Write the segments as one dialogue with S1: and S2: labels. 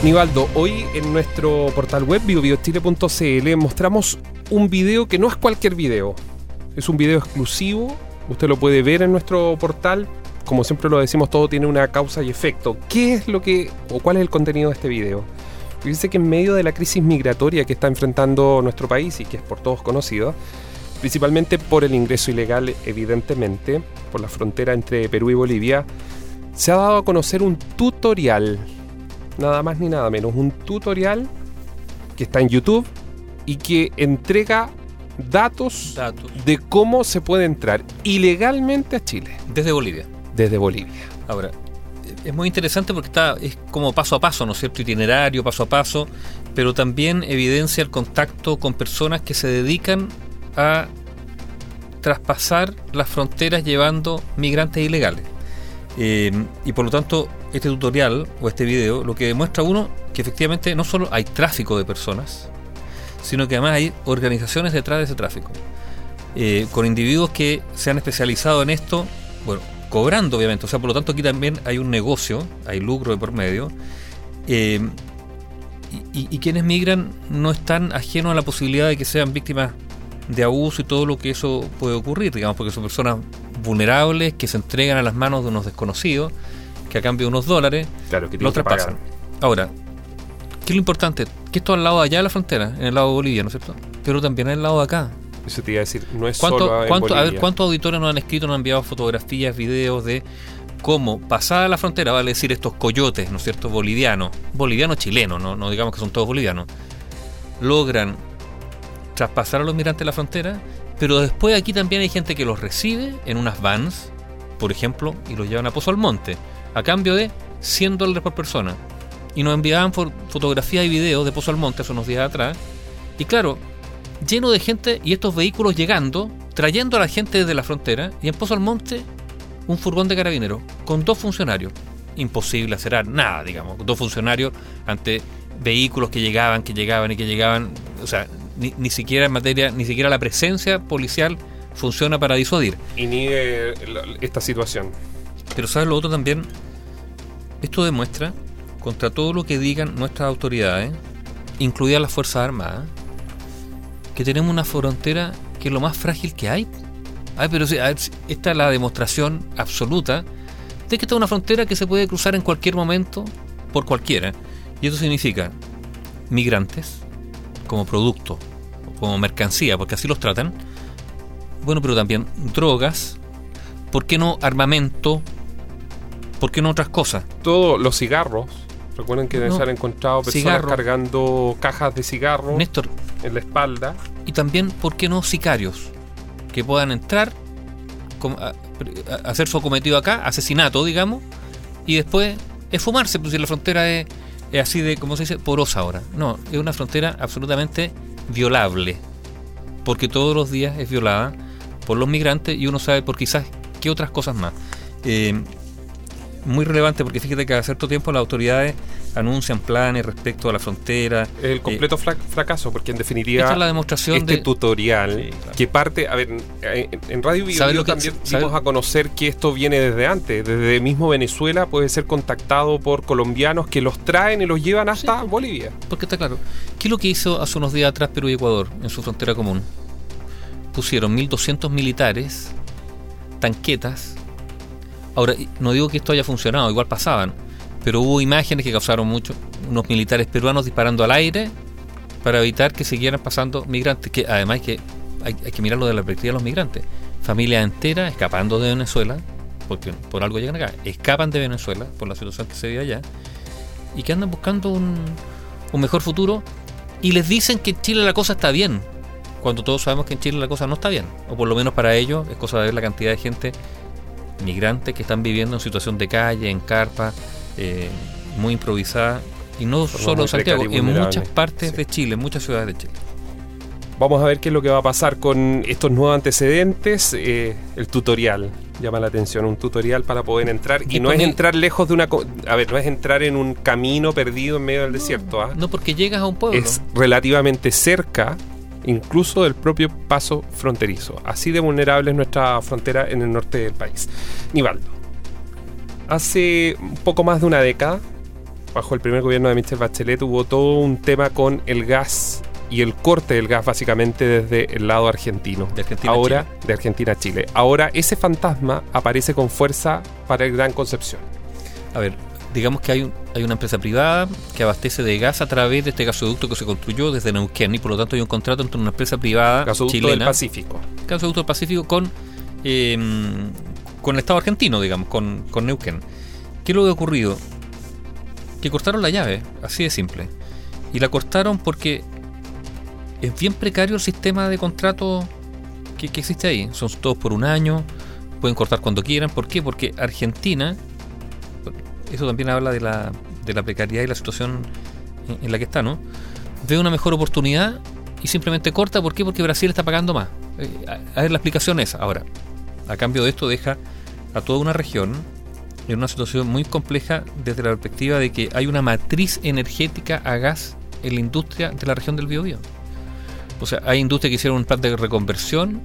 S1: Nivaldo, hoy en nuestro portal web biobiochile.cl mostramos un video que no es cualquier video. Es un video exclusivo, usted lo puede ver en nuestro portal. Como siempre lo decimos, todo tiene una causa y efecto. ¿Qué es lo que o cuál es el contenido de este video? Dice que en medio de la crisis migratoria que está enfrentando nuestro país y que es por todos conocido, principalmente por el ingreso ilegal, evidentemente, por la frontera entre Perú y Bolivia, se ha dado a conocer un tutorial, nada más ni nada menos, un tutorial que está en YouTube y que entrega datos,
S2: Datos.
S1: de cómo se puede entrar ilegalmente a Chile
S2: Desde Bolivia.
S1: desde Bolivia.
S2: Ahora, es muy interesante porque está, es como paso a paso, ¿no es cierto? Itinerario, paso a paso, pero también evidencia el contacto con personas que se dedican a traspasar las fronteras llevando migrantes ilegales. Eh, y por lo tanto, este tutorial o este video lo que demuestra uno que efectivamente no solo hay tráfico de personas, sino que además hay organizaciones detrás de ese tráfico. Eh, con individuos que se han especializado en esto, bueno, cobrando obviamente, o sea, por lo tanto aquí también hay un negocio, hay lucro de por medio, eh, y, quienes migran no están ajenos a la posibilidad de que sean víctimas de abuso y todo lo que eso puede ocurrir, digamos, porque son personas vulnerables que se entregan a las manos de unos desconocidos, que a cambio de unos dólares
S1: Claro, que
S2: lo
S1: tienen que
S2: traspasan. Ahora, ¿qué es lo importante? Que esto al lado de allá de la frontera, en el lado de Bolivia, ¿no es cierto? Pero también en el lado de acá.
S1: Eso te iba a decir, no es
S2: ¿Cuánto,
S1: solo en
S2: cuánto- a ver. ¿cuántos auditores nos han escrito, nos han enviado fotografías, videos de cómo pasada la frontera, vale decir, estos coyotes, ¿no es cierto?, bolivianos, bolivianos chilenos, ¿no? no digamos que son todos bolivianos, logran traspasar a los migrantes la frontera, pero después aquí también hay gente que los recibe en unas vans, por ejemplo, y los llevan a Pozo al Monte, a cambio de 100 dólares por persona. Y nos enviaban fotografías y videos de Pozo al Monte hace unos días atrás. Y claro, lleno de gente y estos vehículos llegando, trayendo a la gente desde la frontera, y en Pozo al Monte, un furgón de carabineros con dos funcionarios. Imposible hacer nada, digamos. Dos funcionarios ante vehículos que llegaban, que llegaban y que llegaban. O sea, ni, ni siquiera en materia, ni siquiera la presencia policial funciona para disuadir.
S1: Inhibe la- esta situación.
S2: Pero ¿sabes lo otro también? Esto demuestra, contra todo lo que digan nuestras autoridades, incluidas las Fuerzas Armadas, que tenemos una frontera que es lo más frágil que hay. Ay, pero esta es la demostración absoluta de que esta es una frontera que se puede cruzar en cualquier momento por cualquiera. Y eso significa migrantes como producto, como mercancía, porque así los tratan. Bueno, pero también drogas, ¿por qué no armamento? ¿Por qué no otras cosas?
S1: Todos los cigarros. Recuerden que
S2: No.
S1: se han encontrado personas
S2: Cigarro.
S1: cargando cajas de cigarros
S2: Néstor,
S1: en la espalda.
S2: y también, ¿por qué no sicarios? Que puedan entrar, hacer su cometido acá, asesinato, digamos, y después esfumarse, pues si la frontera es, es así de, ¿cómo se dice? Porosa ahora. No, es una frontera absolutamente violable, porque todos los días es violada por los migrantes y uno sabe por quizás qué otras cosas más. Eh, muy relevante porque fíjate que a cierto tiempo las autoridades anuncian planes respecto a la frontera,
S1: Es el completo fra- fracaso, porque en definitiva
S2: esta es la demostración
S1: este
S2: de
S1: tutorial
S2: Sí, claro.
S1: que parte, a ver, en, en Radio Bio,
S2: ¿Sabe
S1: Bio
S2: lo que-
S1: también dimos a conocer que esto viene desde antes, desde mismo Venezuela puede ser contactado por colombianos que los traen y los llevan hasta Bolivia.
S2: Porque está claro. ¿Qué es lo que hizo hace unos días atrás Perú y Ecuador en su frontera común? Pusieron 1.200 militares, tanquetas. Ahora, no digo que esto haya funcionado, igual pasaban, pero hubo imágenes que causaron mucho. Unos militares peruanos disparando al aire para evitar que siguieran pasando migrantes. Que además que hay, hay que mirarlo de la perspectiva de los migrantes. Familias enteras escapando de Venezuela, porque por algo llegan acá, escapan de Venezuela por la situación que se vive allá y que andan buscando un, un mejor futuro y les dicen que en Chile la cosa está bien, cuando todos sabemos que en Chile la cosa no está bien, o por lo menos para ellos es cosa de ver la cantidad de gente migrantes que están viviendo en situación de calle, en carpa, eh, muy improvisada, y no solo en Santiago, en muchas partes
S1: Sí.
S2: de Chile, en muchas ciudades de Chile.
S1: Vamos a ver qué es lo que va a pasar con estos nuevos antecedentes. eh, el tutorial llama la atención, un tutorial para poder entrar. Y no es entrar lejos de una... A ver, no es entrar en un camino perdido en medio del desierto. ¿ah?
S2: No porque llegas a un pueblo.
S1: Es relativamente cerca incluso del propio paso fronterizo. Así de vulnerable es nuestra frontera en el norte del país. Nivaldo, hace un poco más de una década, bajo el primer gobierno de Michelle Bachelet hubo todo un tema con el gas y el corte del gas básicamente desde el lado argentino.
S2: De Argentina
S1: Ahora,
S2: a Chile.
S1: de Argentina a Chile. Ahora ese fantasma aparece con fuerza para el Gran Concepción.
S2: A ver, digamos que hay, un- hay una empresa privada que abastece de gas a través de este gasoducto que se construyó desde Neuquén y por lo tanto hay un contrato entre una empresa privada
S1: Gasoducto del
S2: chilena,
S1: Pacífico.
S2: gasoducto del Pacífico con, eh, con el Estado argentino, digamos, con, con Neuquén. ¿Qué es lo que ha ocurrido? Que cortaron la llave, así de simple. Y la cortaron porque es bien precario el sistema de contrato que, que existe ahí. Son todos por un año, pueden cortar cuando quieran. ¿Por qué? Porque Argentina, eso también habla de la, de la precariedad y la situación en, la que está, ¿no? Ve una mejor oportunidad y simplemente corta. ¿Por qué? Porque Brasil está pagando más. Eh, la explicación es, ahora, a cambio de esto deja a toda una región en una situación muy compleja desde la perspectiva de que hay una matriz energética a gas en la industria de la región del Biobío. O sea, hay industrias que hicieron un plan de reconversión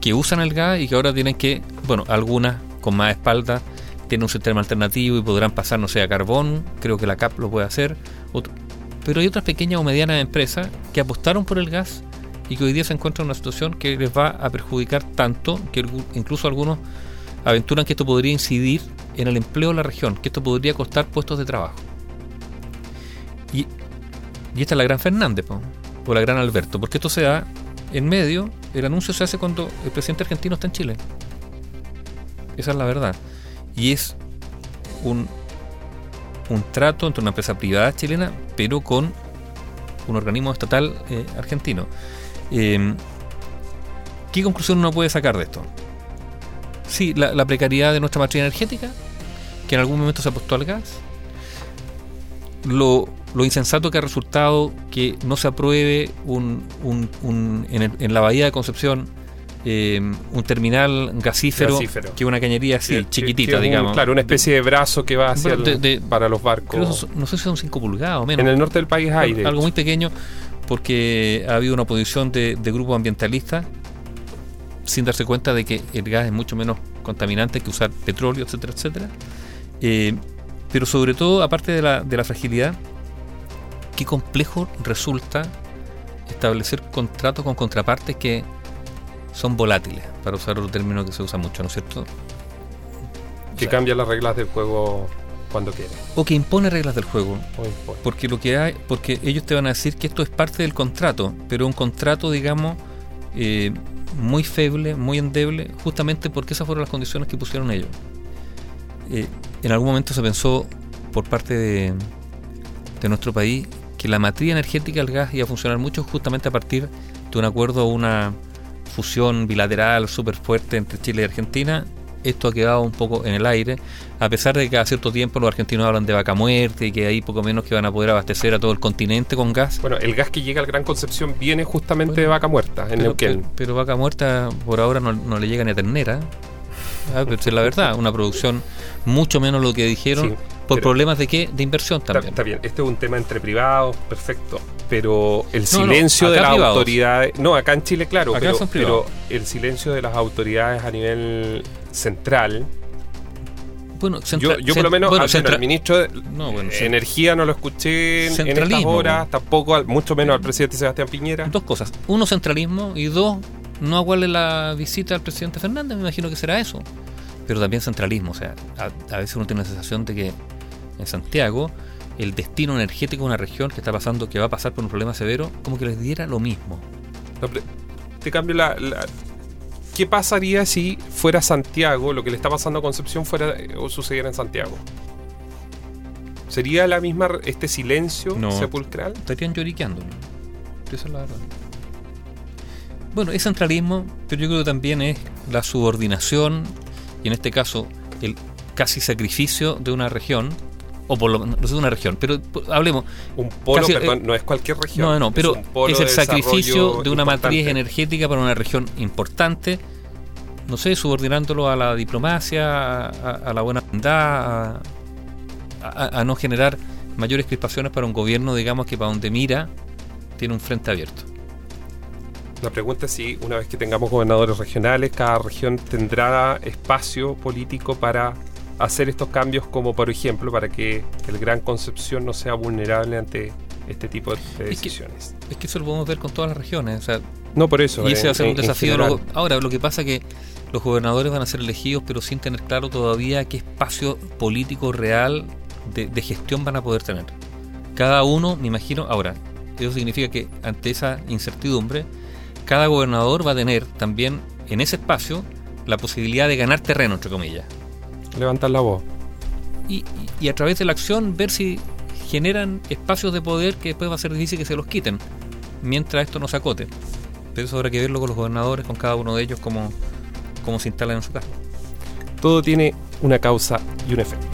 S2: que usan el gas y que ahora tienen que, bueno, algunas con más espalda tienen un sistema alternativo y podrán pasar, no sé, a carbón, creo que la CAP lo puede hacer, otro- pero hay otras pequeñas o medianas empresas que apostaron por el gas y que hoy día se encuentran en una situación que les va a perjudicar tanto que incluso algunos aventuran que esto podría incidir en el empleo de la región, que esto podría costar puestos de trabajo. Y, esta es la gran Fernández, o la gran Alberto, porque esto se da en medio, el anuncio se hace cuando el presidente argentino está en Chile. Esa es la verdad. Y es un, un trato entre una empresa privada chilena, pero con un organismo estatal eh, argentino. Eh, ¿Qué conclusión uno puede sacar de esto? Sí, la, la precariedad de nuestra matriz energética, que en algún momento se apostó al gas. Lo, lo insensato que ha resultado que no se apruebe un, un- un- en, el- en la bahía de Concepción eh, un terminal gasífero,
S1: Gasífero.
S2: que una cañería así, chiquitita,
S1: un-
S2: digamos.
S1: Claro, una especie de brazo que va hacia el-
S2: de-
S1: para los barcos.
S2: son- no sé si son 5 pulgadas o menos.
S1: En el norte del país hay.
S2: algo muy pequeño porque ha habido una oposición de, de grupos ambientalistas sin darse cuenta de que el gas es mucho menos contaminante que usar petróleo, etcétera, etcétera. Eh, pero sobre todo, aparte de la, de la fragilidad, qué complejo resulta establecer contratos con contrapartes que son volátiles, para usar otro término que se usa mucho, ¿no es cierto?
S1: que
S2: O sea,
S1: cambia las reglas del juego cuando quiere.
S2: o que impone reglas del juego. Porque lo que hay, porque ellos te van a decir que esto es parte del contrato, pero un contrato, digamos, eh, muy feble, muy endeble, justamente porque esas fueron las condiciones que pusieron ellos. Eh, en algún momento se pensó por parte de, de nuestro país que la matriz energética del gas iba a funcionar mucho justamente a partir de un acuerdo o una fusión bilateral súper fuerte entre Chile y Argentina. Esto ha quedado un poco en el aire, a pesar de que a cierto tiempo los argentinos hablan de vaca muerte y que ahí poco menos que van a poder abastecer a todo el continente con gas.
S1: Bueno, el gas que llega al Gran Concepción viene justamente
S2: Bueno,
S1: de vaca muerta, en
S2: Pero,
S1: Neuquén.
S2: pero- pero vaca muerta por ahora no, no le llega ni a ternera. Ah, pero es la verdad, una producción mucho menos lo que dijeron,
S1: Sí,
S2: por
S1: pero-
S2: problemas de qué? De inversión también.
S1: está bien, este es un tema entre privados, perfecto. Pero el
S2: no,
S1: silencio de las
S2: privados.
S1: autoridades. No, acá en Chile, claro.
S2: Acá
S1: pero,
S2: son privados.
S1: pero el silencio de las autoridades a nivel central.
S2: Bueno,
S1: yo,
S2: centra-
S1: yo por lo menos
S2: bueno,
S1: al al ministro de
S2: No, bueno,
S1: eh, Energía no lo escuché en, estas horas,
S2: po.
S1: tampoco, al- mucho menos al presidente Sebastián Piñera.
S2: Dos cosas. Uno, centralismo. Y dos, no aguarle la visita al presidente Fernández. Me imagino que será eso. Pero también centralismo. O sea, a, a veces uno tiene la sensación de que en Santiago el destino energético de una región que está pasando, que va a pasar por un problema severo, como que les diera lo mismo.
S1: No, pero te cambio la, la- ¿Qué pasaría si fuera Santiago, lo que le está pasando a Concepción fuera o sucediera en Santiago? ¿Sería la misma este silencio
S2: No.
S1: sepulcral?
S2: Estarían lloriqueando. ¿no? Esa es la verdad. Bueno, es centralismo, pero yo creo que también es la subordinación y en este caso el casi sacrificio de una región, o por lo menos, una región, pero hablemos,
S1: Un polo,
S2: Casi,
S1: perdón,
S2: eh,
S1: no es cualquier región.
S2: no, no, pero es el
S1: de
S2: sacrificio de una matriz energética para una región importante, no sé, subordinándolo a la diplomacia, a, a la buena bondad, a, a- a no generar mayores crispaciones para un gobierno, digamos, que para donde mira tiene un frente abierto.
S1: La pregunta es si una vez que tengamos gobernadores regionales, cada región tendrá espacio político para hacer estos cambios como por ejemplo para que el Gran Concepción no sea vulnerable ante este tipo de decisiones.
S2: Es que, eso lo podemos ver con todas las regiones. O sea,
S1: no por eso.
S2: Y ese va a ser un desafío. ahora, lo que pasa es que los gobernadores van a ser elegidos, pero sin tener claro todavía qué espacio político real de, de gestión van a poder tener. Cada uno, me imagino, ahora, eso significa que ante esa incertidumbre, cada gobernador va a tener también en ese espacio la posibilidad de ganar terreno, entre comillas.
S1: Levantar la voz.
S2: Y, a través de la acción ver si generan espacios de poder que después va a ser difícil que se los quiten, mientras esto no se acote. Pero eso habrá que verlo con los gobernadores, con cada uno de ellos, cómo, cómo se instalan en su casa.
S1: Todo tiene una causa y un efecto.